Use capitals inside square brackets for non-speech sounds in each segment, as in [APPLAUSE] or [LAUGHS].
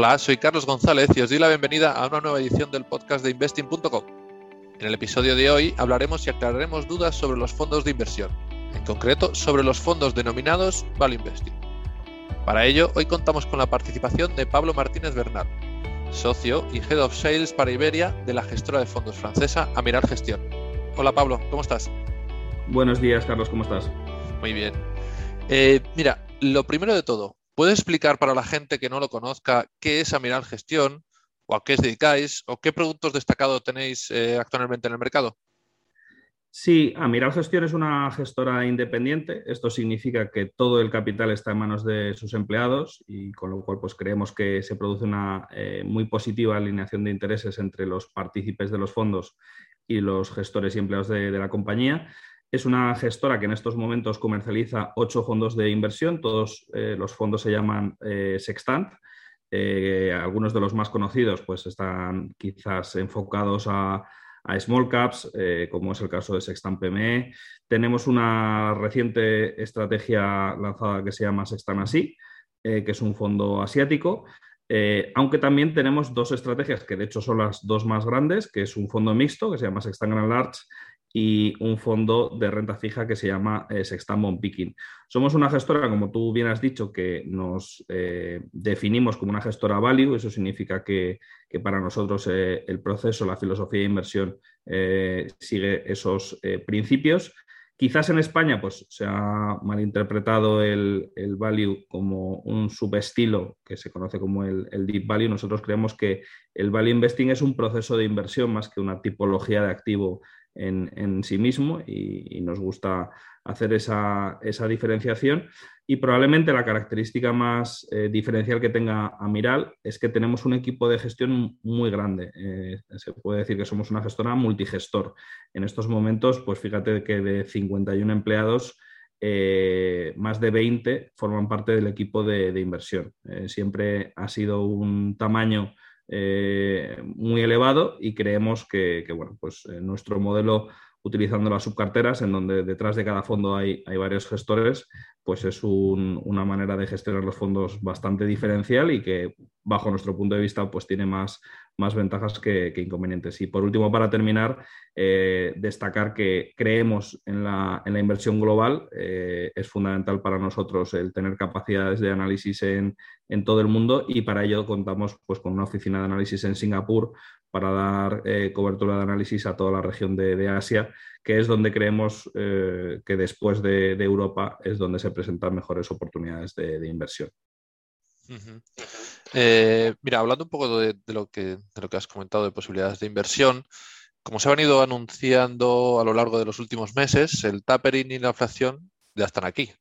Hola, soy Carlos González y os doy la bienvenida a una nueva edición del podcast de investing.com. En el episodio de hoy hablaremos y aclararemos dudas sobre los fondos de inversión, en concreto sobre los fondos denominados Value Investing. Para ello, hoy contamos con la participación de Pablo Martínez Bernal, socio y Head of Sales para Iberia de la gestora de fondos francesa Amiral Gestión. Hola Pablo, ¿cómo estás? Buenos días, Carlos, ¿cómo estás? Muy bien. Eh, mira, lo primero de todo, ¿Puede explicar para la gente que no lo conozca qué es Amiral Gestión o a qué os dedicáis o qué productos destacados tenéis eh, actualmente en el mercado? Sí, Amiral Gestión es una gestora independiente. Esto significa que todo el capital está en manos de sus empleados y con lo cual pues, creemos que se produce una eh, muy positiva alineación de intereses entre los partícipes de los fondos y los gestores y empleados de la compañía. Es una gestora que en estos momentos comercializa ocho fondos de inversión. Todos eh, los fondos se llaman eh, Sextant. Eh, algunos de los más conocidos pues, están quizás enfocados a, small caps, como es el caso de Sextant PME. Tenemos una reciente estrategia lanzada que se llama Sextant Así, que es un fondo asiático. aunque también tenemos dos estrategias que de hecho son las dos más grandes, que es un fondo mixto que se llama Sextant Grand Large y un fondo de renta fija que se llama eh, Picking. Somos una gestora, como tú bien has dicho, que nos eh, definimos como una gestora value. Eso significa que, para nosotros eh, el proceso, la filosofía de inversión sigue esos principios. Quizás en España pues, se ha malinterpretado el, value como un subestilo que se conoce como el, deep value. Nosotros creemos que el value investing es un proceso de inversión más que una tipología de activo en, sí mismo y, nos gusta hacer esa, diferenciación. Y probablemente la característica más eh, diferencial que tenga Amiral es que tenemos un equipo de gestión muy grande. Eh, se puede decir que somos una gestora multigestor. En estos momentos, pues fíjate que de 51 empleados, eh, más de 20 forman parte del equipo de, inversión. siempre ha sido un tamaño eh, muy elevado y creemos que, bueno, pues eh, nuestro modelo utilizando las subcarteras, en donde detrás de cada fondo hay, hay varios gestores, pues es una manera de gestionar los fondos bastante diferencial y que bajo nuestro punto de vista pues tiene más, más ventajas que, inconvenientes. Y por último, para terminar, eh, destacar que creemos en la, inversión global. Eh, es fundamental para nosotros el tener capacidades de análisis en, todo el mundo y para ello contamos pues, con una oficina de análisis en Singapur para dar eh, cobertura de análisis a toda la región de, Asia, que es donde creemos que después de, Europa es donde se presentan mejores oportunidades de, inversión. Eh, mira, hablando un poco de, lo que, has comentado de posibilidades de inversión, como se han ido anunciando a lo largo de los últimos meses, el tapering y la inflación ya están aquí,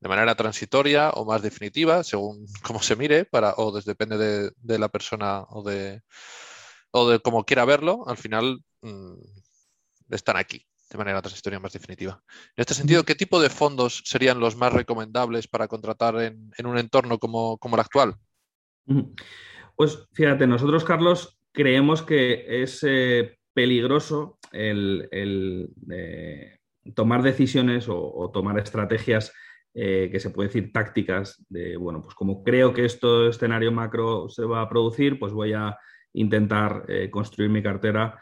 de manera transitoria o más definitiva, según [LAUGHS] cómo se mire, o depende de, la persona o de, o de cómo quiera verlo, al final mm, están aquí de manera transitoria más definitiva. En este sentido, ¿qué tipo de fondos serían los más recomendables para contratar en, un entorno como, como el actual? Pues fíjate, nosotros, Carlos, creemos que es eh, peligroso el, eh, tomar decisiones o, tomar estrategias eh, que se puede decir tácticas de, bueno, pues como creo que este escenario macro se va a producir, pues voy a intentar construir mi cartera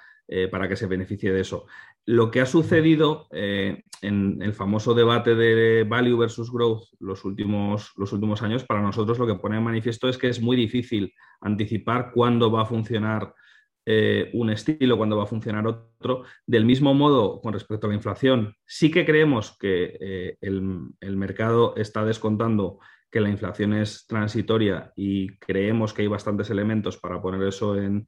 para que se beneficie de eso. Lo que ha sucedido eh, en el famoso debate de value versus growth los últimos, los últimos años, para nosotros lo que pone en manifiesto es que es muy difícil anticipar cuándo va a funcionar eh, un estilo, cuándo va a funcionar otro. Del mismo modo, con respecto a la inflación, sí que creemos que eh, el, mercado está descontando que la inflación es transitoria y creemos que hay bastantes elementos para poner eso en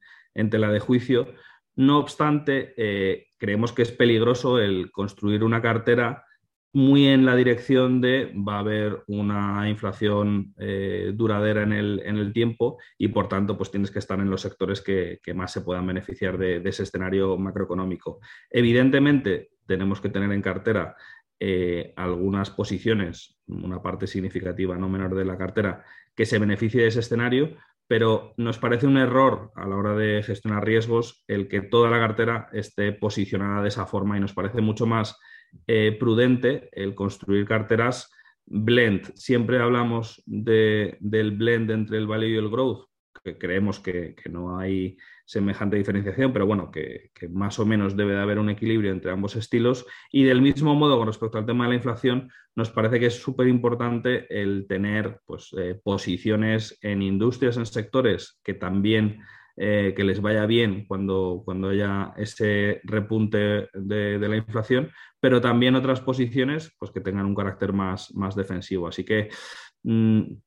tela de juicio no obstante, eh, creemos que es peligroso el construir una cartera muy en la dirección de va a haber una inflación eh, duradera en el, tiempo y por tanto pues tienes que estar en los sectores que, más se puedan beneficiar de, ese escenario macroeconómico. Evidentemente tenemos que tener en cartera eh, algunas posiciones, una parte significativa no menor de la cartera, que se beneficie de ese escenario, pero nos parece un error a la hora de gestionar riesgos el que toda la cartera esté posicionada de esa forma y nos parece mucho más eh, prudente el construir carteras blend. Siempre hablamos del blend entre el value y el growth. que creemos que, no hay semejante diferenciación, pero bueno, que, más o menos debe de haber un equilibrio entre ambos estilos. Y del mismo modo, con respecto al tema de la inflación, nos parece que es súper importante el tener pues, eh, posiciones en industrias, en sectores que también eh, que les vaya bien cuando, cuando haya ese repunte de, la inflación, pero también otras posiciones pues, que tengan un carácter más, más defensivo. Así que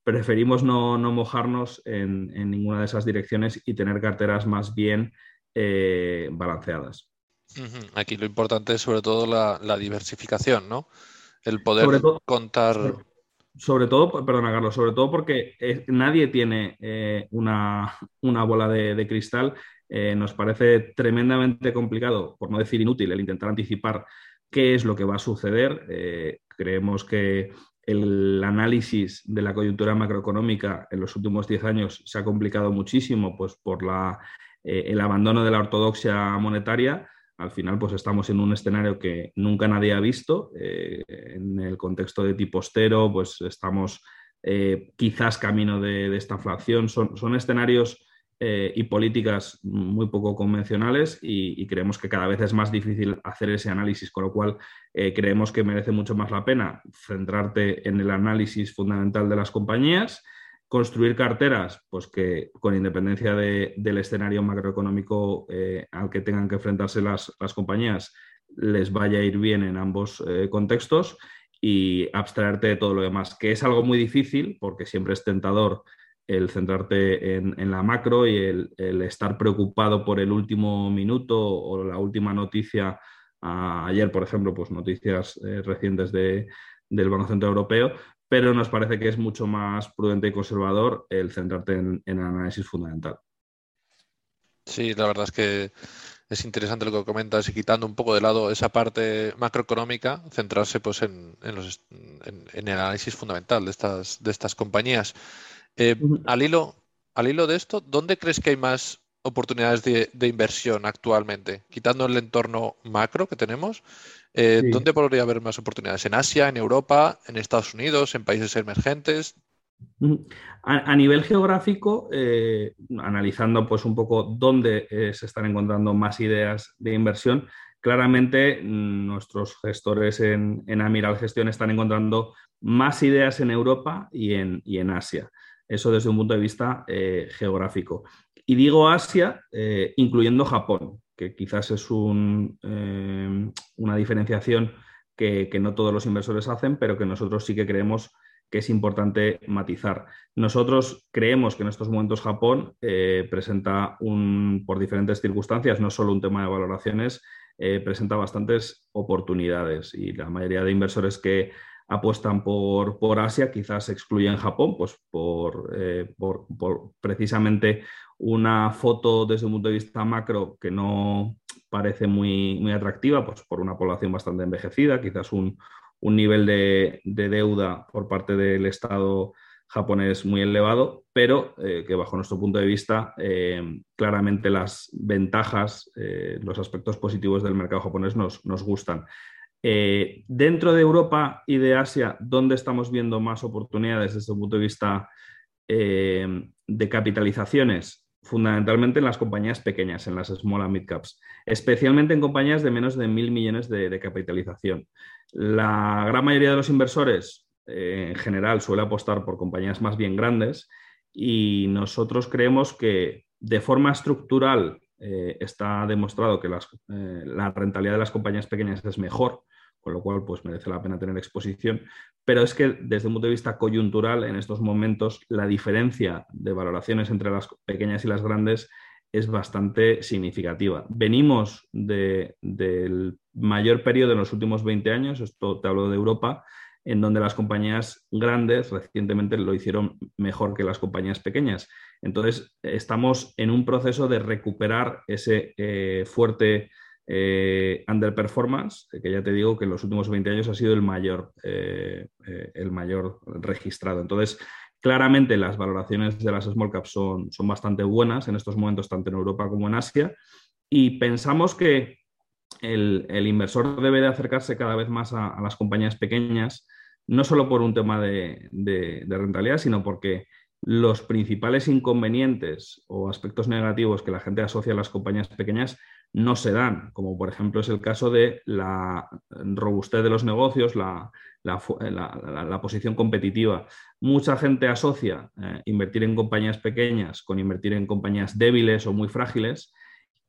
preferimos no, mojarnos en, ninguna de esas direcciones y tener carteras más bien eh, balanceadas. Aquí lo importante es sobre todo la, diversificación, ¿no? El poder contar sobre todo, perdona Carlos, sobre todo porque eh, nadie tiene eh, una, bola de, cristal. Eh, nos parece tremendamente complicado, por no decir inútil, el intentar anticipar qué es lo que va a suceder. creemos que el análisis de la coyuntura macroeconómica en los últimos 10 años se ha complicado muchísimo pues, por la, el abandono de la ortodoxia monetaria al final pues estamos en un escenario que nunca nadie ha visto. Eh, en el contexto de tipo cero, pues estamos eh, quizás camino de, esta inflación. Son, son escenarios eh, y políticas muy poco convencionales y, creemos que cada vez es más difícil hacer ese análisis, con lo cual creemos que merece mucho más la pena centrarte en el análisis fundamental de las compañías construir carteras, pues que con independencia del escenario macroeconómico eh, al que tengan que enfrentarse las, compañías, les vaya a ir bien en ambos eh, contextos y abstraerte de todo lo demás, que es algo muy difícil porque siempre es tentador el centrarte en, la macro y el, estar preocupado por el último minuto o la última noticia. ayer, por ejemplo, pues noticias eh, recientes de, del Banco Central Europeo, pero nos parece que es mucho más prudente y conservador el centrarte en, el análisis fundamental. Sí, la verdad es que es interesante lo que comentas y quitando un poco de lado esa parte macroeconómica, centrarse pues en, el análisis fundamental de estas, de estas compañías. Eh, al, hilo, al hilo de esto, ¿dónde crees que hay más oportunidades de, inversión actualmente? Quitando el entorno macro que tenemos, eh, ¿dónde podría haber más oportunidades? ¿En Asia, en Europa, en Estados Unidos, en países emergentes? A, nivel geográfico, eh, analizando pues un poco dónde eh, se están encontrando más ideas de inversión, claramente mm, nuestros gestores en, en, Amiral Gestión están encontrando más ideas en Europa y en, y en Asia. Eso desde un punto de vista geográfico. Y digo Asia, eh, incluyendo Japón, que quizás es eh, una diferenciación que, no todos los inversores hacen, pero que nosotros sí que creemos que es importante matizar. Nosotros creemos que en estos momentos Japón eh, presenta un, por diferentes circunstancias, no solo un tema de valoraciones, presenta bastantes oportunidades y la mayoría de inversores que apuestan por, por Asia quizás excluyen Japón, pues por, por precisamente una foto desde un punto de vista macro que no parece muy, muy atractiva, pues por una población bastante envejecida, quizás un, nivel de, deuda por parte del Estado japonés muy elevado, pero eh, que bajo nuestro punto de vista eh, claramente las ventajas, eh, los aspectos positivos del mercado japonés nos, nos gustan. Dentro de Europa y de Asia, ¿dónde estamos viendo más oportunidades desde el punto de vista de capitalizaciones? fundamentalmente en las compañías pequeñas, en las small and mid caps, especialmente en compañías de menos de mil millones de, capitalización. La gran mayoría de los inversores eh, en general suele apostar por compañías más bien grandes y nosotros creemos que de forma estructural eh, está demostrado que eh, la rentabilidad de las compañías pequeñas es mejor con lo cual pues merece la pena tener exposición. Pero es que desde un punto de vista coyuntural, en estos momentos, la diferencia de valoraciones entre las pequeñas y las grandes es bastante significativa. Venimos del mayor periodo en los últimos 20 años, esto te hablo de Europa, en donde las compañías grandes recientemente lo hicieron mejor que las compañías pequeñas. Entonces, estamos en un proceso de recuperar ese eh, fuerte eh, underperformance, que ya te digo que en los últimos 20 años ha sido el mayor, eh, el mayor registrado. Entonces, claramente las valoraciones de las small caps son, son bastante buenas en estos momentos, tanto en Europa como en Asia, y pensamos que el, inversor debe de acercarse cada vez más a, las compañías pequeñas, no solo por un tema de rentabilidad, sino porque los principales inconvenientes o aspectos negativos que la gente asocia a las compañías pequeñas no se dan, como por ejemplo es el caso de la robustez de los negocios, la, posición competitiva. Mucha gente asocia eh, invertir en compañías pequeñas con invertir en compañías débiles o muy frágiles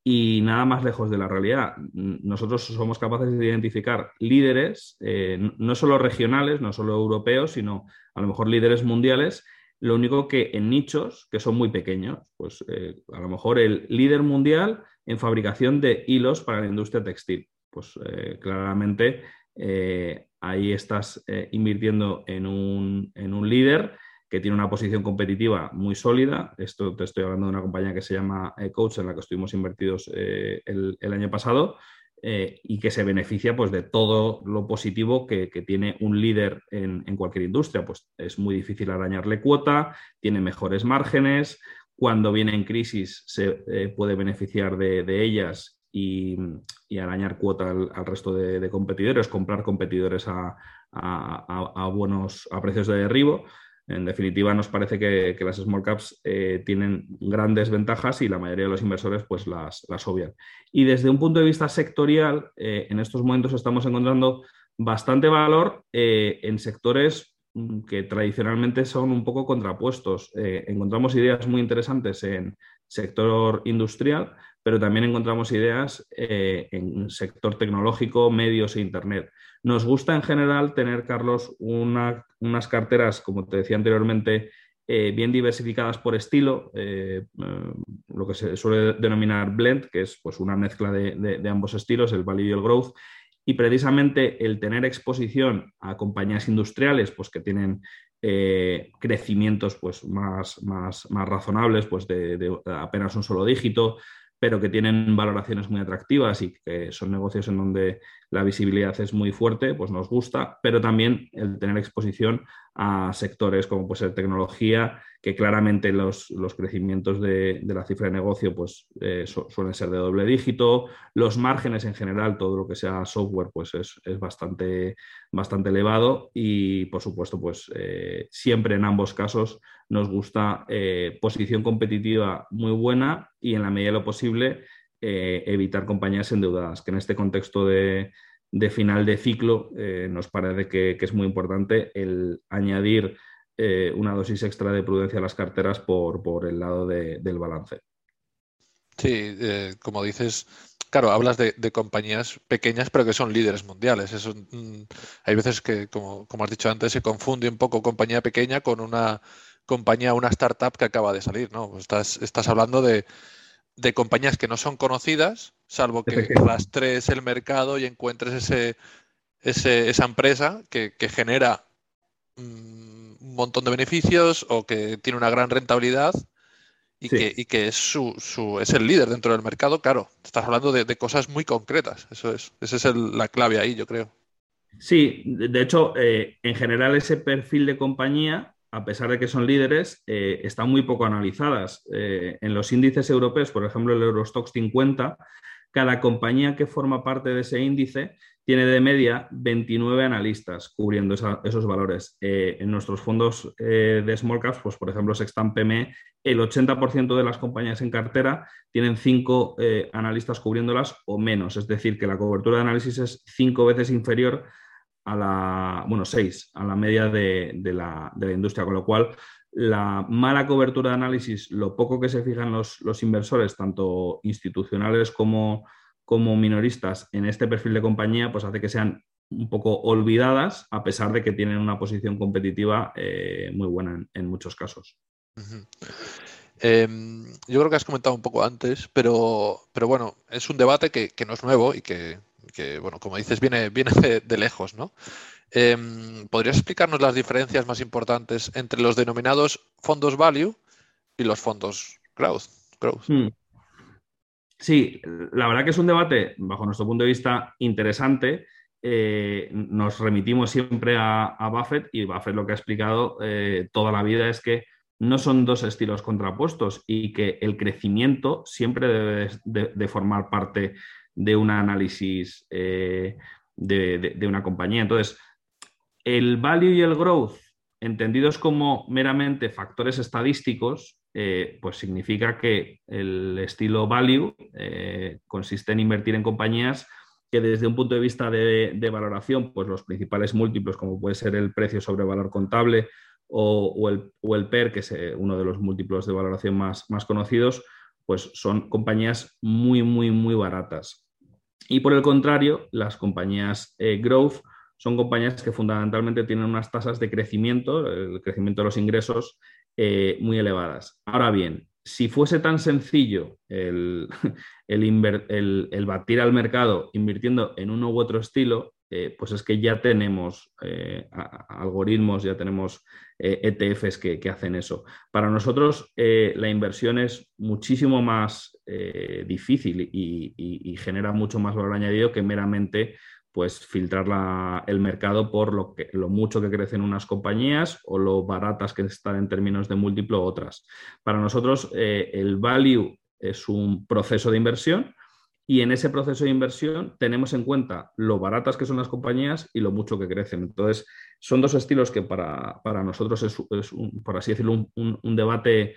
y nada más lejos de la realidad. Nosotros somos capaces de identificar líderes, eh, no solo regionales, no solo europeos, sino a lo mejor líderes mundiales lo único que en nichos que son muy pequeños, pues eh, a lo mejor el líder mundial en fabricación de hilos para la industria textil. Pues eh, claramente eh, ahí estás invirtiendo en un, líder que tiene una posición competitiva muy sólida. Esto te estoy hablando de una compañía que se llama Coach, en la que estuvimos invertidos el, año pasado, eh, y que se beneficia pues, de todo lo positivo que, tiene un líder en, cualquier industria. Pues es muy difícil arañarle cuota, tiene mejores márgenes, cuando viene en crisis se eh, puede beneficiar de, ellas y, arañar cuota al, resto de, competidores, comprar competidores a, a, buenos a precios de derribo. En definitiva, nos parece que, las small caps eh, tienen grandes ventajas y la mayoría de los inversores pues, las, obvian. Y desde un punto de vista sectorial, eh, en estos momentos estamos encontrando bastante valor eh, en sectores mm, que tradicionalmente son un poco contrapuestos. encontramos ideas muy interesantes en sector industrial, pero también encontramos ideas en sector tecnológico, medios e Internet. Nos gusta en general tener, Carlos, unas carteras, como te decía anteriormente, eh, bien diversificadas por estilo, eh, eh, lo que se suele denominar blend, que es pues, una mezcla de, ambos estilos, el value y el growth. Y precisamente el tener exposición a compañías industriales pues, que tienen crecimientos pues, más, más, razonables, pues de, apenas un solo dígito, pero que tienen valoraciones muy atractivas y que son negocios en donde la visibilidad es muy fuerte, pues nos gusta, pero también el tener exposición a sectores como puede ser tecnología, que claramente los, crecimientos de, la cifra de negocio pues, eh, suelen ser de doble dígito, los márgenes en general, todo lo que sea software, pues es, bastante, bastante elevado y, por supuesto, pues eh, siempre en ambos casos nos gusta eh, posición competitiva muy buena y en la medida de lo posible evitar compañías endeudadas, que en este contexto de, final de ciclo nos parece que, es muy importante el añadir eh, una dosis extra de prudencia a las carteras por, el lado del balance. Sí, eh, como dices, claro, hablas de, compañías pequeñas pero que son líderes mundiales. Hay veces que, como, has dicho antes, se confunde un poco compañía pequeña con una compañía, una startup que acaba de salir, ¿no? Estás hablando de, compañías que no son conocidas, salvo que rastrees el mercado y encuentres ese, esa empresa que, genera mm, un montón de beneficios o que tiene una gran rentabilidad y, que, es, su, es el líder dentro del mercado, claro, estás hablando de, cosas muy concretas. Eso es, esa es la clave ahí, yo creo. Sí, de hecho, eh, en general ese perfil de compañía, a pesar de que son líderes, eh, están muy poco analizadas. Eh, en los índices europeos, por ejemplo, el Eurostox 50, cada compañía que forma parte de ese índice tiene de media 29 analistas cubriendo esos valores. Eh, en nuestros fondos de small caps, pues por ejemplo, Sextant PME, el 80% de las compañías en cartera tienen 5 eh, analistas cubriéndolas o menos. Es decir, que la cobertura de análisis es 5 veces inferior a la, bueno, 6, a la media de, la, industria, con lo cual la mala cobertura de análisis, lo poco que se fijan los, los inversores, tanto institucionales como como minoristas en este perfil de compañía, pues hace que sean un poco olvidadas, a pesar de que tienen una posición competitiva eh, muy buena en, muchos casos. Em, yo creo que has comentado un poco antes, pero, pero bueno, es un debate que, no es nuevo y que, bueno, como dices, viene, viene de, lejos, ¿no? Em, ¿Podrías explicarnos las diferencias más importantes entre los denominados fondos value y los fondos growth? growth? Hmm. Sí, la verdad que es un debate, bajo nuestro punto de vista, interesante. Eh, nos remitimos siempre a, Buffett y Buffett lo que ha explicado eh, toda la vida es que no son dos estilos contrapuestos y que el crecimiento siempre debe de, formar parte de un análisis eh, de, una compañía. Entonces, el value y el growth entendidos como meramente factores estadísticos, eh, pues significa que el estilo value eh, consiste en invertir en compañías que desde un punto de vista de, valoración, pues los principales múltiplos, como puede ser el precio sobre valor contable o, el, PER, que es uno de los múltiplos de valoración más, más conocidos, pues son compañías muy, muy, muy baratas. Y por el contrario, las compañías growth son compañías que fundamentalmente tienen unas tasas de crecimiento, el crecimiento de los ingresos, eh, muy elevadas. Ahora bien, si fuese tan sencillo el, [LAUGHS] el, batir al mercado invirtiendo en uno u otro estilo, eh, pues es que ya tenemos eh, algoritmos, ya tenemos ETFs e que, hacen eso. Para nosotros la inversión es muchísimo más difícil y, genera mucho más valor añadido que meramente pues filtrar el mercado por lo, que, lo mucho que crecen unas compañías o lo baratas que están en términos de múltiplo otras. Para nosotros, eh, el value es un proceso de inversión y en ese proceso de inversión tenemos en cuenta lo baratas que son las compañías y lo mucho que crecen. Entonces, son dos estilos que para, nosotros es, por así decirlo, un, debate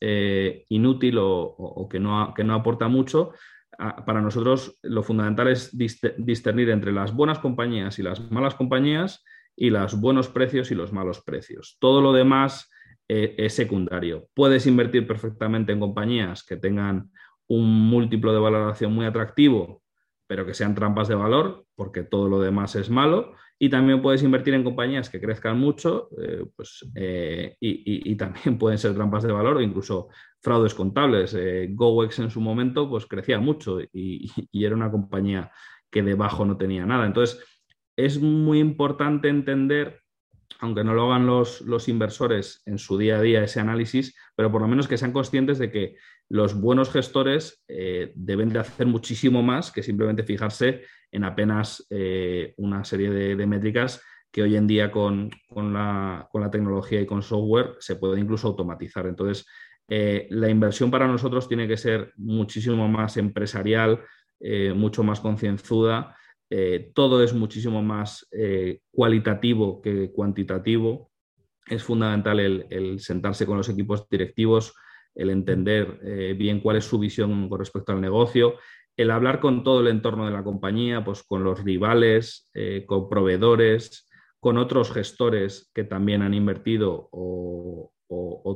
eh, inútil o, que, no, que no aporta mucho, para nosotros lo fundamental es discernir entre las buenas compañías y las malas compañías y los buenos precios y los malos precios. Todo lo demás eh, es secundario. Puedes invertir perfectamente en compañías que tengan un múltiplo de valoración muy atractivo, pero que sean trampas de valor, porque todo lo demás es malo. Y también puedes invertir en compañías que crezcan mucho eh, pues, eh, y, también [LAUGHS] pueden ser trampas de valor o incluso fraudes contables. Eh, GoEx en su momento pues, crecía mucho y, [LAUGHS] era una compañía que debajo no tenía nada. Entonces, es muy importante entender, aunque no lo hagan los, los inversores en su día a día ese análisis, pero por lo menos que sean conscientes de que los buenos gestores deben de hacer muchísimo más que simplemente fijarse en apenas eh, una serie de, métricas que hoy en día con, la, tecnología y con software se puede incluso automatizar. Entonces, eh, la inversión para nosotros tiene que ser muchísimo más empresarial, eh, mucho más concienzuda. Todo es muchísimo más cualitativo que cuantitativo. Es fundamental el, sentarse con los equipos directivos, el entender bien cuál es su visión con respecto al negocio, el hablar con todo el entorno de la compañía, pues con los rivales, eh, con proveedores, con otros gestores que también han invertido o,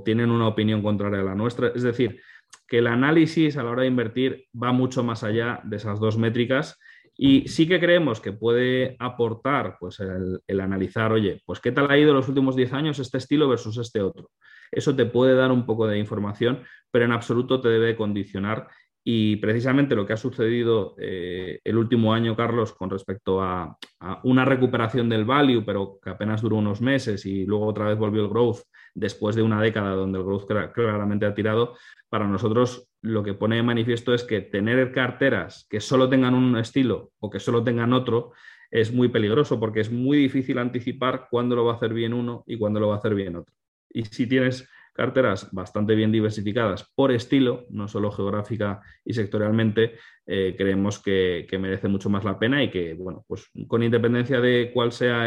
tienen una opinión contraria a la nuestra. Es decir, que el análisis a la hora de invertir va mucho más allá de esas dos métricas y sí que creemos que puede aportar pues, el, analizar, oye, pues qué tal ha ido los últimos 10 años este estilo versus este otro. Eso te puede dar un poco de información, pero en absoluto te debe condicionar y precisamente lo que ha sucedido eh, el último año, Carlos, con respecto a, una recuperación del value, pero que apenas duró unos meses y luego otra vez volvió el growth después de una década donde el growth claramente ha tirado, para nosotros lo que pone de manifiesto es que tener carteras que solo tengan un estilo o que solo tengan otro es muy peligroso porque es muy difícil anticipar cuándo lo va a hacer bien uno y cuándo lo va a hacer bien otro. Y si tienes carteras bastante bien diversificadas por estilo, no solo geográfica y sectorialmente, eh, creemos que, merece mucho más la pena y que, bueno, pues con independencia de cuál sea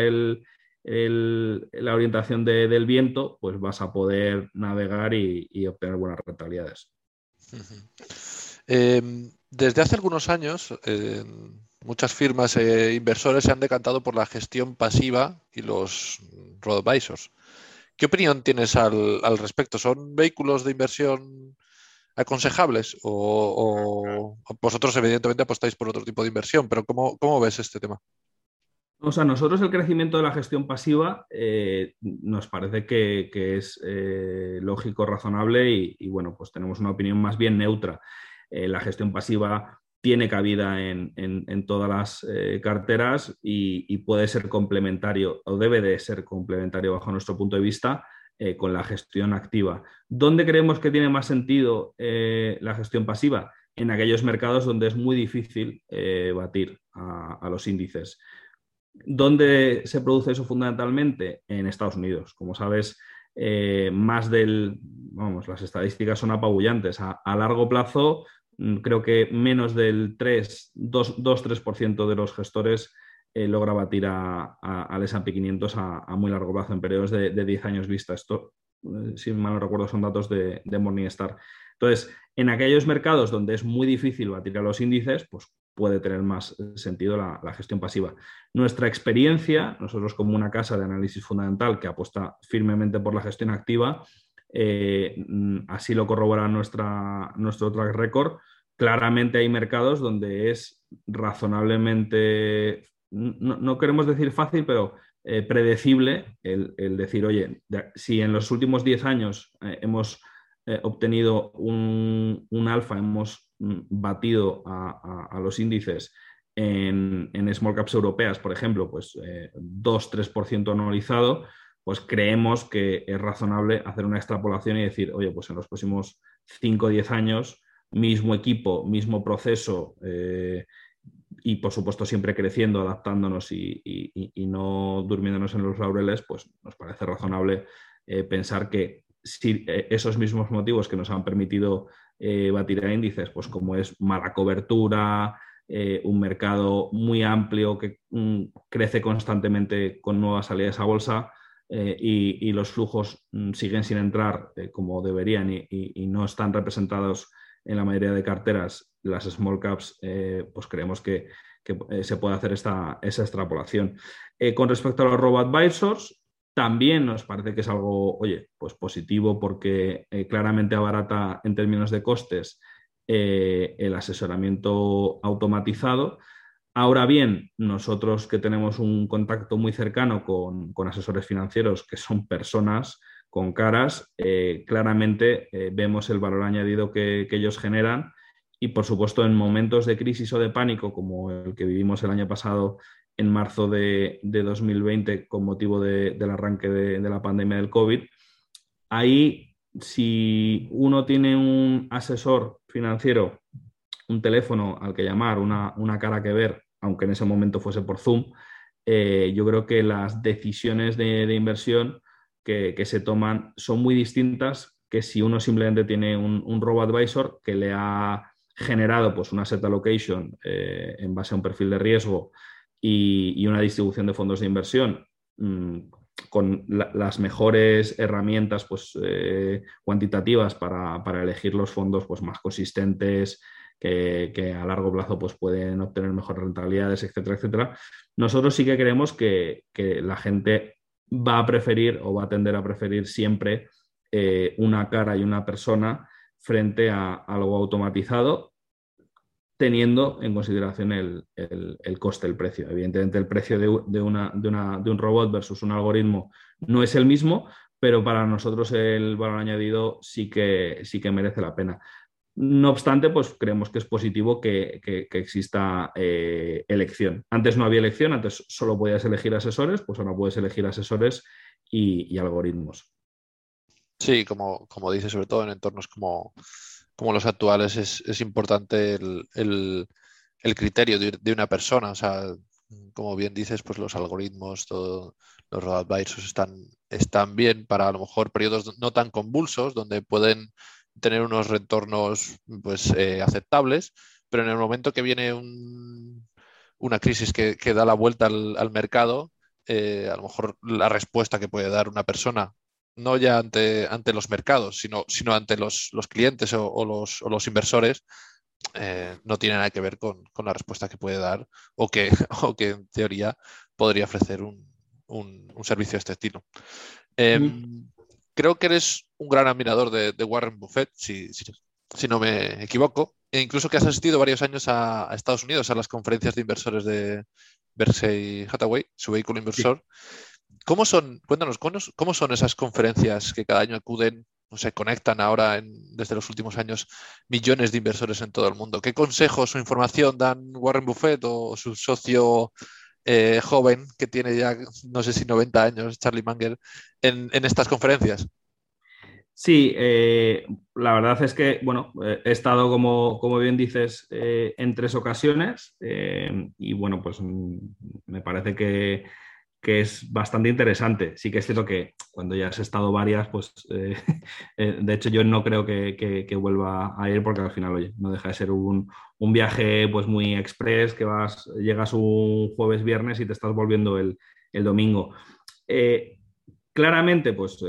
la orientación del viento, pues vas a poder navegar y, obtener buenas rentabilidades. Em, desde hace algunos años, muchas firmas e inversores se han decantado por la gestión pasiva y los road advisors. ¿Qué opinión tienes al, respecto? ¿Son vehículos de inversión aconsejables? O, vosotros, evidentemente, apostáis por otro tipo de inversión, pero ¿cómo, ves este tema? O sea, nosotros el crecimiento de la gestión pasiva eh, nos parece que, es eh, lógico, razonable y, bueno, pues tenemos una opinión más bien neutra. Eh, la gestión pasiva tiene cabida en, todas las carteras y, puede ser complementario o debe de ser complementario bajo nuestro punto de vista con la gestión activa. ¿Dónde creemos que tiene más sentido la gestión pasiva? En aquellos mercados donde es muy difícil batir a, los índices. ¿Dónde se produce eso fundamentalmente? En Estados Unidos. Como sabes, más del, vamos, las estadísticas son apabullantes. a largo plazo, Mm, creo que menos del 3, 2-3% de los gestores logra batir al S&P 500 a, muy largo plazo, en periodos de, 10 años vista. Esto, si mal no recuerdo, son datos de, de Morningstar. Entonces, en aquellos mercados donde es muy difícil batir a los índices, pues puede tener más eh, sentido la, gestión pasiva. Nuestra experiencia, nosotros como una casa de análisis fundamental que apuesta firmemente por la gestión activa, eh, mm, así lo corrobora nuestra, nuestro track record, claramente hay mercados donde es razonablemente, no, queremos decir fácil, pero eh, predecible el, decir, oye, si en los últimos 10 años hemos obtenido un, un alfa, hemos batido a, los índices en, small caps europeas, por ejemplo, pues 2-3% eh, anualizado, pues creemos que es razonable hacer una extrapolación y decir, oye, pues en los próximos 5 o 10 años, mismo equipo, mismo proceso, eh, y por supuesto siempre creciendo, adaptándonos y, no durmiéndonos en los laureles, pues nos parece razonable eh, pensar que si esos mismos motivos que nos han permitido eh, batir a índices, pues como es mala cobertura, eh, un mercado muy amplio que mm, crece constantemente con nuevas salidas a bolsa eh, y, los flujos mm, siguen sin entrar como deberían y, no están representados en la mayoría de carteras, las small caps, pues creemos que, se puede hacer esta, esa extrapolación. con respecto a los robo advisors, también nos parece que es algo, oye, pues positivo porque eh, claramente abarata en términos de costes eh, el asesoramiento automatizado. Ahora bien, nosotros que tenemos un contacto muy cercano con, asesores financieros que son personas con caras, eh, claramente vemos el valor añadido que, que ellos generan y por supuesto en momentos de crisis o de pánico como el que vivimos el año pasado en marzo de, 2020 con motivo del arranque de, la pandemia del COVID. Ahí, si uno tiene un asesor financiero, un teléfono al que llamar, una, cara que ver, aunque en ese momento fuese por Zoom, eh, yo creo que las decisiones de, inversión que, se toman son muy distintas que si uno simplemente tiene un, un robo advisor que le ha generado pues, una set allocation eh, en base a un perfil de riesgo y, una distribución de fondos de inversión mm, con las mejores herramientas pues, eh, cuantitativas para, elegir los fondos pues, más consistentes, que, a largo plazo pues, pueden obtener mejores rentabilidades, etcétera, etcétera. Nosotros sí que creemos que, la gente va a preferir o va a tender a preferir siempre eh, una cara y una persona frente a algo automatizado teniendo en consideración el, coste, el precio. Evidentemente, el precio de, un robot versus un algoritmo no es el mismo, pero para nosotros el valor añadido sí que, sí que merece la pena. No obstante, pues creemos que es positivo que, exista eh, elección. Antes no había elección, antes solo podías elegir asesores, pues ahora puedes elegir asesores y, algoritmos. Sí, como, como dice, sobre todo en entornos como, como los actuales, es, importante el, criterio de, una persona. O sea, como bien dices, pues los algoritmos, todo, los advisors están, están bien para a lo mejor periodos no tan convulsos, donde pueden tener unos retornos pues, eh, aceptables, pero en el momento que viene una crisis que, da la vuelta al, mercado, eh, a lo mejor la respuesta que puede dar una persona no ya ante, ante los mercados, sino, sino ante los, clientes o, los, inversores, eh, no tiene nada que ver con, la respuesta que puede dar o que, [LAUGHS] o que en teoría podría ofrecer un, servicio de este estilo. Em, creo que eres un gran admirador de, Warren Buffett, si, si, no me equivoco, e incluso que has asistido varios años a, Estados Unidos a las conferencias de inversores de Berkshire Hathaway, su vehículo inversor. ¿Cómo son, cuéntanos, ¿cómo son esas conferencias que cada año acuden o se conectan ahora desde los últimos años millones de inversores en todo el mundo? ¿Qué consejos o información dan Warren Buffett o su socio eh, joven que tiene ya, no sé si 90 años, Charlie Munger, en, estas conferencias? Sí, eh, la verdad es que, bueno, he estado, como, como bien dices, eh, en tres ocasiones y, bueno, pues mm, me parece que que es bastante interesante. Sí que es cierto que cuando ya has estado varias, pues eh, [LAUGHS] eh, de hecho yo no creo que, vuelva a ir porque al final, oye, no deja de ser un, viaje pues muy express, que vas, llegas un jueves, viernes y te estás volviendo el, domingo. Eh, claramente, pues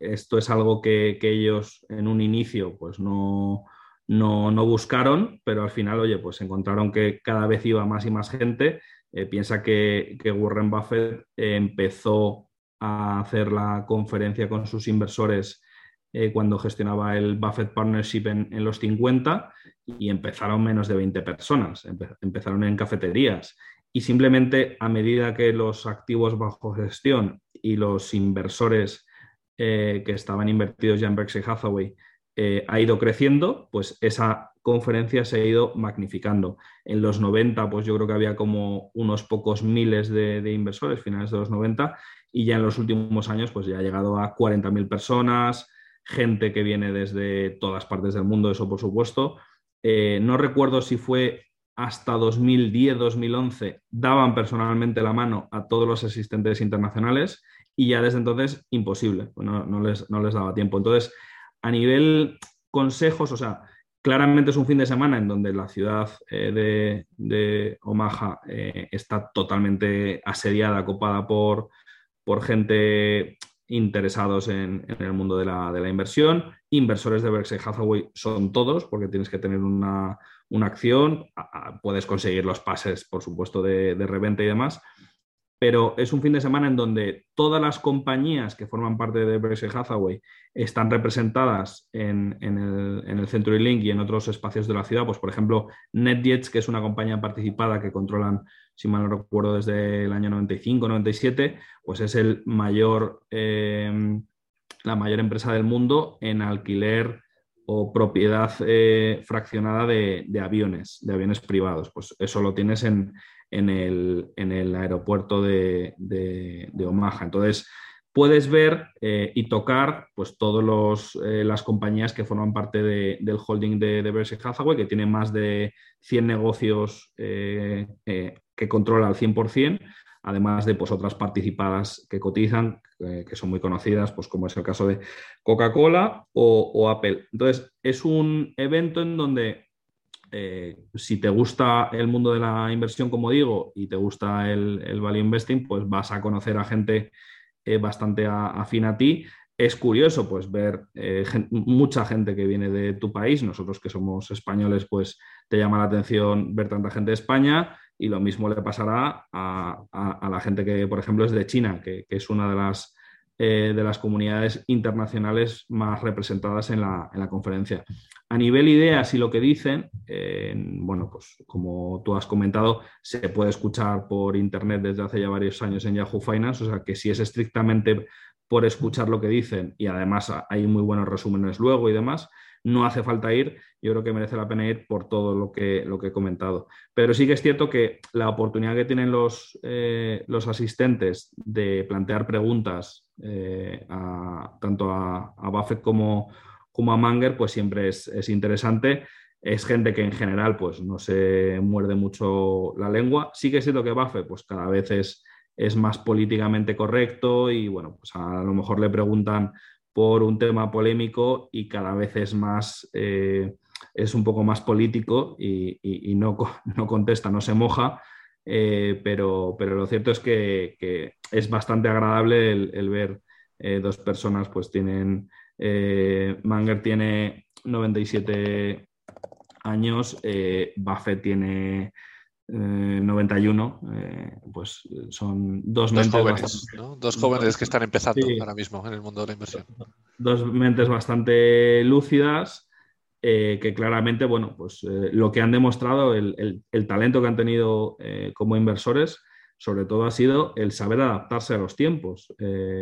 esto es algo que, ellos en un inicio pues no, no, no buscaron, pero al final, oye, pues encontraron que cada vez iba más y más gente eh, piensa que, Warren Buffett empezó a hacer la conferencia con sus inversores eh, cuando gestionaba el Buffett Partnership en, los 50 y empezaron menos de 20 personas, empezaron en cafeterías. Y simplemente a medida que los activos bajo gestión y los inversores eh, que estaban invertidos ya en Berkshire Hathaway ha ido creciendo, pues esa conferencia se ha ido magnificando. En los 90, pues yo creo que había como unos pocos miles de, inversores, finales de los 90, y ya en los últimos años, pues ya ha llegado a 40.000 personas, gente que viene desde todas partes del mundo, eso por supuesto. Eh, no recuerdo si fue hasta 2010, 2011, daban personalmente la mano a todos los asistentes internacionales y ya desde entonces imposible, les, no les daba tiempo. Entonces, a nivel consejos, o sea, Claramente es un fin de semana en donde la ciudad eh, de, Omaha eh, está totalmente asediada, copada por, por gente interesados en, el mundo de la, inversión. Inversores de Berkshire Hathaway son todos, porque tienes que tener una, acción. puedes conseguir los pases, por supuesto, de, de reventa y demás pero es un fin de semana en donde todas las compañías que forman parte de Berkshire Hathaway están representadas en, el, en, Century Link y en otros espacios de la ciudad. Pues, por ejemplo, NetJets, que es una compañía participada que controlan, si mal no recuerdo, desde el año 95-97, pues es el mayor, eh, la mayor empresa del mundo en alquiler o propiedad eh, fraccionada de, aviones, de aviones privados. Pues eso lo tienes en, en el, aeropuerto de, Omaha. Entonces, puedes ver eh, y tocar pues todas eh, las compañías que forman parte del holding de, de Berkshire Hathaway, que tiene más de 100 negocios eh, que controla al 100%, además de pues, otras participadas que cotizan, que son muy conocidas, pues, como es el caso de Coca-Cola o Apple. Entonces, es un evento en donde eh, si te gusta el mundo de la inversión, como digo, y te gusta el, value investing, pues vas a conocer a gente eh, bastante afín a ti. Es curioso pues ver eh, mucha gente que viene de tu país, nosotros que somos españoles, pues te llama la atención ver tanta gente de España y lo mismo le pasará a, la gente que, por ejemplo, es de China, que es una de las eh, de las comunidades internacionales más representadas en la, conferencia. A nivel ideas y lo que dicen, eh, bueno, pues como tú has comentado, se puede escuchar por internet desde hace ya varios años en Yahoo Finance, o sea que si es estrictamente por escuchar lo que dicen y además hay muy buenos resúmenes luego y demás, no hace falta ir, yo creo que merece la pena ir por todo lo que, lo que he comentado. Pero sí que es cierto que la oportunidad que tienen los, eh, los asistentes de plantear preguntas eh, tanto a, Buffett como, como, a Manger, pues siempre es, interesante. Es gente que en general pues, no se muerde mucho la lengua. Sí que es cierto que Buffett pues, cada vez es, es más políticamente correcto y bueno, pues a lo mejor le preguntan por un tema polémico y cada vez es más, eh, es un poco más político y, no, [LAUGHS] no, contesta, no se moja, eh, pero, pero, lo cierto es que, es bastante agradable el, ver eh, dos personas, pues tienen, Manger tiene 97 años, Buffett tiene 91, eh, eh, pues son dos, mentes jóvenes, dos jóvenes que están empezando ahora mismo en el mundo de la inversión. Dos mentes bastante lúcidas eh, que claramente, bueno, pues lo que han demostrado, el, talento que han tenido como inversores, sobre todo ha sido el saber adaptarse a los tiempos.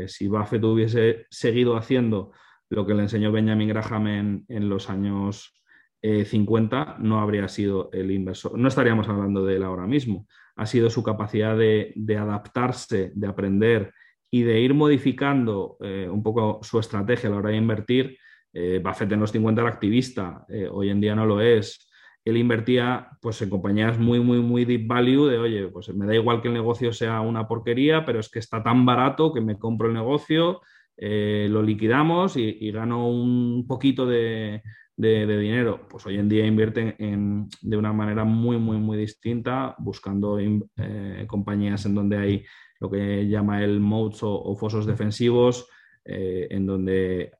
si Buffett hubiese seguido haciendo lo que le enseñó Benjamin Graham en, en los años 50 eh, no habría sido el inversor, no estaríamos hablando de él ahora mismo. Ha sido su capacidad de, adaptarse, de aprender y de ir modificando eh, un poco su estrategia a la hora de invertir. Eh, Buffett en los 50 era activista, hoy en día no lo es. él invertía pues, en compañías muy, muy, muy deep value de, oye, pues me da igual que el negocio sea una porquería, pero es que está tan barato que me compro el negocio, eh, lo liquidamos y, gano un poquito de, dinero. Pues hoy en día invierten de una manera muy, muy, muy distinta, buscando eh, compañías en donde hay lo que llama el moats o, fosos defensivos, eh, en donde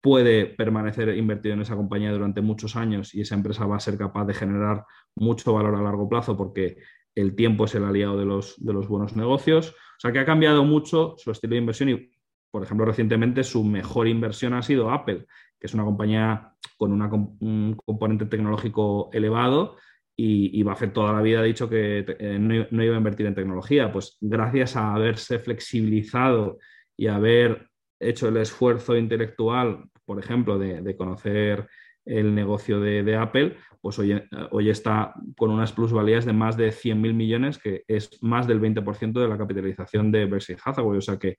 puede permanecer invertido en esa compañía durante muchos años y esa empresa va a ser capaz de generar mucho valor a largo plazo porque el tiempo es el aliado de los, de los buenos negocios. O sea que ha cambiado mucho su estilo de inversión y, por ejemplo, recientemente su mejor inversión ha sido Apple, que es una compañía con un componente tecnológico elevado y, Buffett toda la vida dicho que eh, no, iba a invertir en tecnología. Pues gracias a haberse flexibilizado y haber hecho el esfuerzo intelectual, por ejemplo, de, conocer el negocio de, Apple, pues hoy, hoy, está con unas plusvalías de más de 100.000 millones, que es más del 20% de la capitalización de Berkshire Hathaway. O sea que,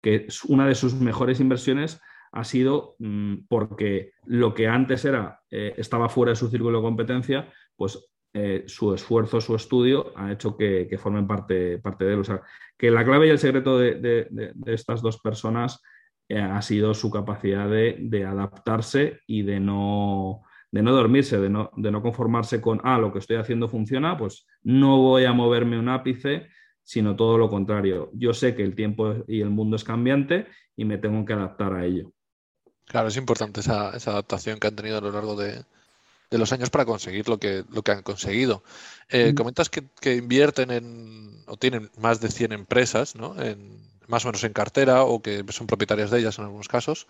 que una de sus mejores inversiones ha sido mm, porque lo que antes era, eh, estaba fuera de su círculo de competencia, pues eh, su esfuerzo, su estudio ha hecho que, formen parte, parte, de él. O sea, que la clave y el secreto de, de estas dos personas eh, ha sido su capacidad de, adaptarse y de no, de no dormirse, de no, de no, conformarse con, ah, lo que estoy haciendo funciona, pues no voy a moverme un ápice, sino todo lo contrario. Yo sé que el tiempo y el mundo es cambiante y me tengo que adaptar a ello. Claro, es importante esa, adaptación que han tenido a lo largo de, los años para conseguir lo que, lo que han conseguido. Eh, comentas que, que, invierten en, o tienen más de 100 empresas ¿no? en, más o menos en cartera o que son propietarias de ellas en algunos casos.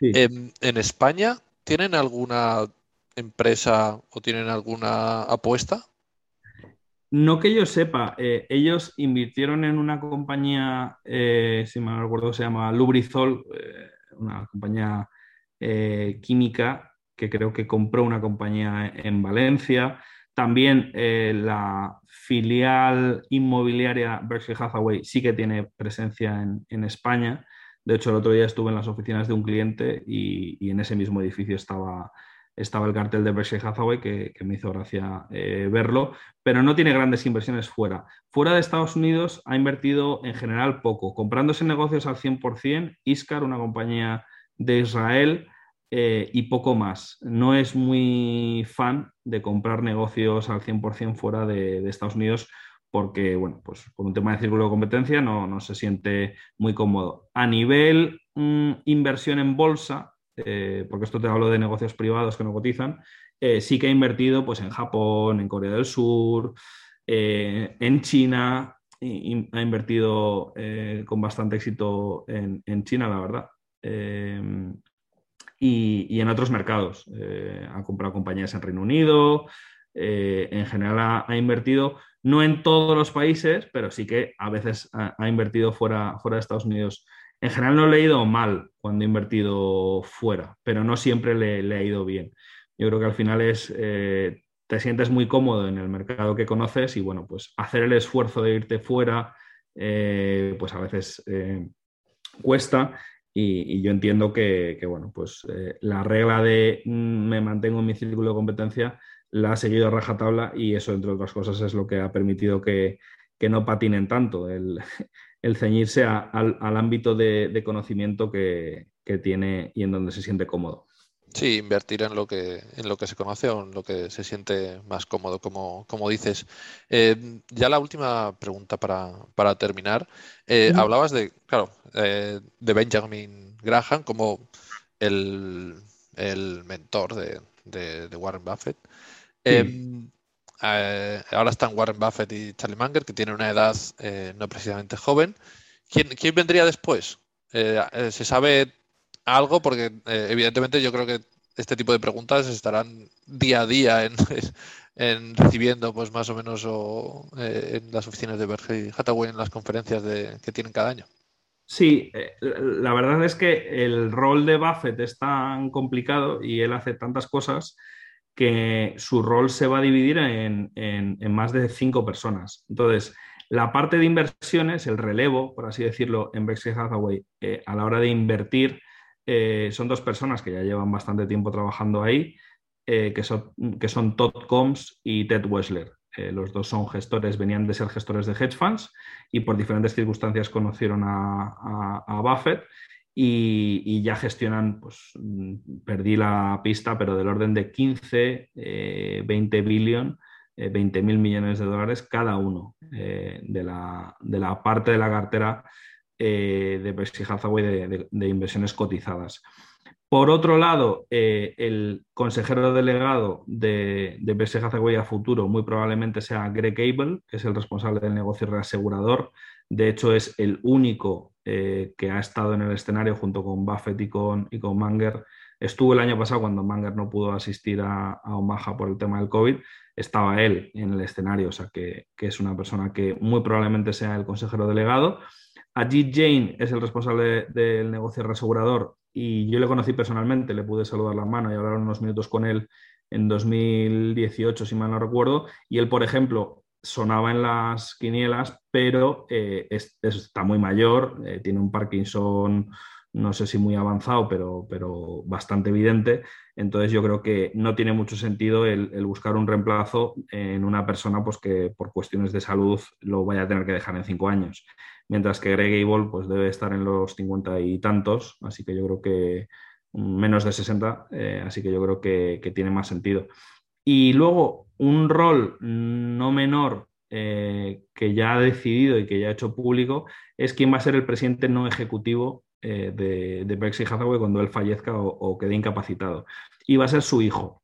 En, España tienen alguna empresa o tienen alguna apuesta? No que yo sepa, eh, ellos invirtieron en una compañía, eh, si me recuerdo, se llama Lubrizol, una compañía química que creo que compró una compañía en Valencia. También eh, la filial inmobiliaria Berkshire Hathaway sí que tiene presencia en, España. De hecho, el otro día estuve en las oficinas de un cliente y, en ese mismo edificio estaba, estaba el cartel de Berkshire Hathaway, que, me hizo gracia eh, verlo, pero no tiene grandes inversiones fuera. Fuera de Estados Unidos ha invertido en general poco, comprándose negocios al 100%. Iscar, una compañía de Israel, eh, y poco más. No es muy fan de comprar negocios al 100% fuera de, Estados Unidos porque, bueno, pues por un tema de círculo de competencia no, se siente muy cómodo. A nivel mm, inversión en bolsa, eh, porque esto te hablo de negocios privados que no cotizan, eh, sí que ha invertido pues, en Japón, en Corea del Sur, en China, y, ha invertido con bastante éxito en, en China, la verdad y, en otros mercados. Eh, ha comprado compañías en Reino Unido, eh, en general ha, invertido, no en todos los países, pero sí que a veces ha, invertido fuera, fuera de Estados Unidos. En general no le ha ido mal cuando ha invertido fuera, pero no siempre le, ha ido bien. Yo creo que al final es, eh, te sientes muy cómodo en el mercado que conoces y bueno, pues hacer el esfuerzo de irte fuera, pues a veces cuesta y, yo entiendo que, bueno, pues eh, la regla de mm, me mantengo en mi círculo de competencia la ha seguido a rajatabla y eso, entre otras cosas, es lo que ha permitido que, no patinen tanto, el, [LAUGHS] ceñirse al, ámbito de, conocimiento que, tiene y en donde se siente cómodo. Sí, invertir en lo que, en lo que se conoce o en lo que se siente más cómodo, como, como dices. Eh, ya la última pregunta para, terminar. Eh, hablabas de, claro, eh, de Benjamin Graham como el, mentor de, Warren Buffett. Em, ahora están Warren Buffett y Charlie Munger, que tienen una edad no precisamente joven. ¿Quién, ¿Quién vendría después? ¿Se sabe algo, porque eh, evidentemente yo creo que este tipo de preguntas estarán día a día en, [LAUGHS] recibiendo pues más o menos o, eh, en las oficinas de Berkshire Hathaway en las conferencias de, que tienen cada año. Sí, eh, la verdad es que el rol de Buffett es tan complicado y él hace tantas cosas que su rol se va a dividir en, más de cinco personas. Entonces, la parte de inversiones, el relevo, por así decirlo, en Berkshire Hathaway, a la hora de invertir, eh, son dos personas que ya llevan bastante tiempo trabajando ahí. que, son, que son Todd Combs y Ted Wessler. los dos son gestores, venían de ser gestores de hedge funds y por diferentes circunstancias conocieron a, a Buffett y, ya gestionan, pues perdí la pista, pero del orden de 15, 20 billion, 20 mil millones de dólares cada uno eh, de, la, de, la, parte de la cartera eh, de Berkshire Hathaway de, inversiones cotizadas. Por otro lado, eh, el consejero delegado de, de Berkshire Hathaway a futuro muy probablemente sea Greg Abel, que es el responsable del negocio reasegurador. De hecho, es el único eh, que ha estado en el escenario junto con Buffett y con, y con Manger. Estuvo el año pasado cuando Manger no pudo asistir a, a, Omaha por el tema del COVID. Estaba él en el escenario, o sea que, es una persona que muy probablemente sea el consejero delegado. Ajit Jane es el responsable del negocio reasegurador y yo le conocí personalmente, le pude saludar la mano y hablar unos minutos con él en 2018, si mal no recuerdo. Y él, por ejemplo, sonaba en las quinielas, pero eh, está muy mayor, eh, tiene un Parkinson, no sé si muy avanzado, pero, pero, bastante evidente. Entonces yo creo que no tiene mucho sentido el, buscar un reemplazo en una persona pues, que por cuestiones de salud lo vaya a tener que dejar en cinco años. Mientras que Greg Gable pues, debe estar en los cincuenta y tantos, así que yo creo que menos de 60, eh, así que yo creo que, que tiene más sentido. Y luego un rol no menor eh, que ya ha decidido y que ya ha hecho público es quién va a ser el presidente no ejecutivo eh, de, de Berkshire Hathaway cuando él fallezca o, quede incapacitado. Y va a ser su hijo,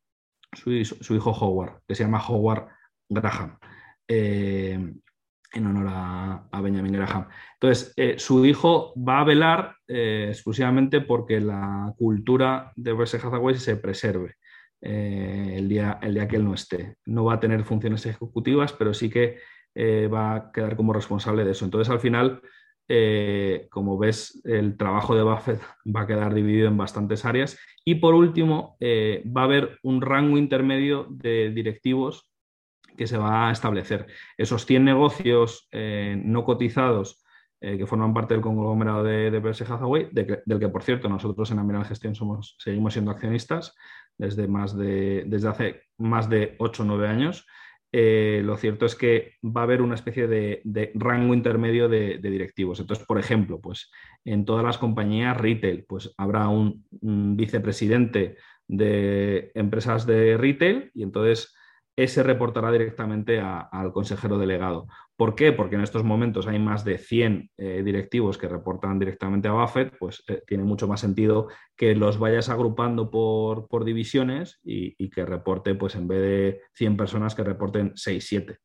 su, hijo Howard, que se llama Howard Graham. Eh, en honor a, Benjamin Graham. Entonces, su hijo va a velar exclusivamente porque la cultura de Berkshire Hathaway se preserve. Eh, el, día, el día que él no esté. No va a tener funciones ejecutivas, pero sí que eh, va a quedar como responsable de eso. Entonces, al final, eh, como ves, el trabajo de Buffett [LAUGHS] va a quedar dividido en bastantes áreas. Y por último, va a haber un rango intermedio de directivos que se va a establecer. Esos 100 negocios no cotizados que forman parte del conglomerado de, de Hathaway, del que, por cierto, nosotros en Amiral Gestión seguimos siendo accionistas, desde, más de, desde hace más de 8 o 9 años. Eh, lo cierto es que va a haber una especie de, rango intermedio de, directivos. Entonces, por ejemplo, pues en todas las compañías retail, pues habrá un vicepresidente de empresas de retail y entonces ese reportará directamente al consejero delegado. ¿Por qué? Porque en estos momentos hay más de 100 eh, directivos que reportan directamente a Buffett, pues eh, tiene mucho más sentido que los vayas agrupando por, divisiones y, que reporte, pues en vez de 100 personas, que reporten 6, 7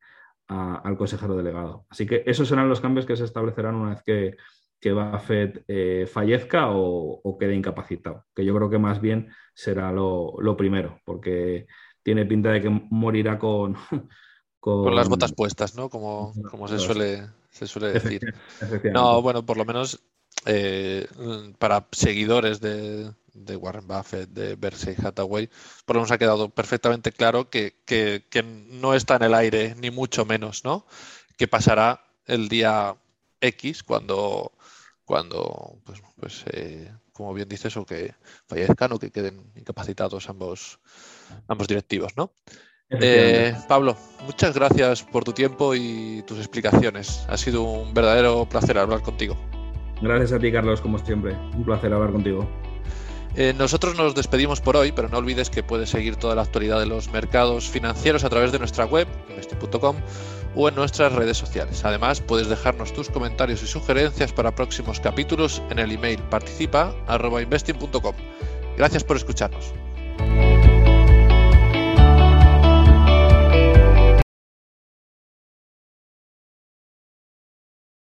al consejero delegado. Así que esos serán los cambios que se establecerán una vez que, que Buffett eh, fallezca o, quede incapacitado, que yo creo que más bien será lo, lo primero, porque tiene pinta de que morirá [LAUGHS] con, con... las botas puestas, ¿no? Como, como se, suele, se suele decir. No, bueno, por lo menos eh, para seguidores de, Warren Buffett, de Berkshire Hathaway, por lo menos ha quedado perfectamente claro que, no está en el aire, ni mucho menos, ¿no? Que pasará el día X cuando, cuando pues, pues eh, como bien dices, o que fallezcan o que queden incapacitados ambos, ambos directivos, ¿no? Eh, Pablo, muchas gracias por tu tiempo y tus explicaciones. Ha sido un verdadero placer hablar contigo. Gracias a ti, Carlos, como siempre. Un placer hablar contigo. Eh, nosotros nos despedimos por hoy, pero no olvides que puedes seguir toda la actualidad de los mercados financieros a través de nuestra web, investing.com, o en nuestras redes sociales. Además, puedes dejarnos tus comentarios y sugerencias para próximos capítulos en el email participa.investing.com. Gracias por escucharnos.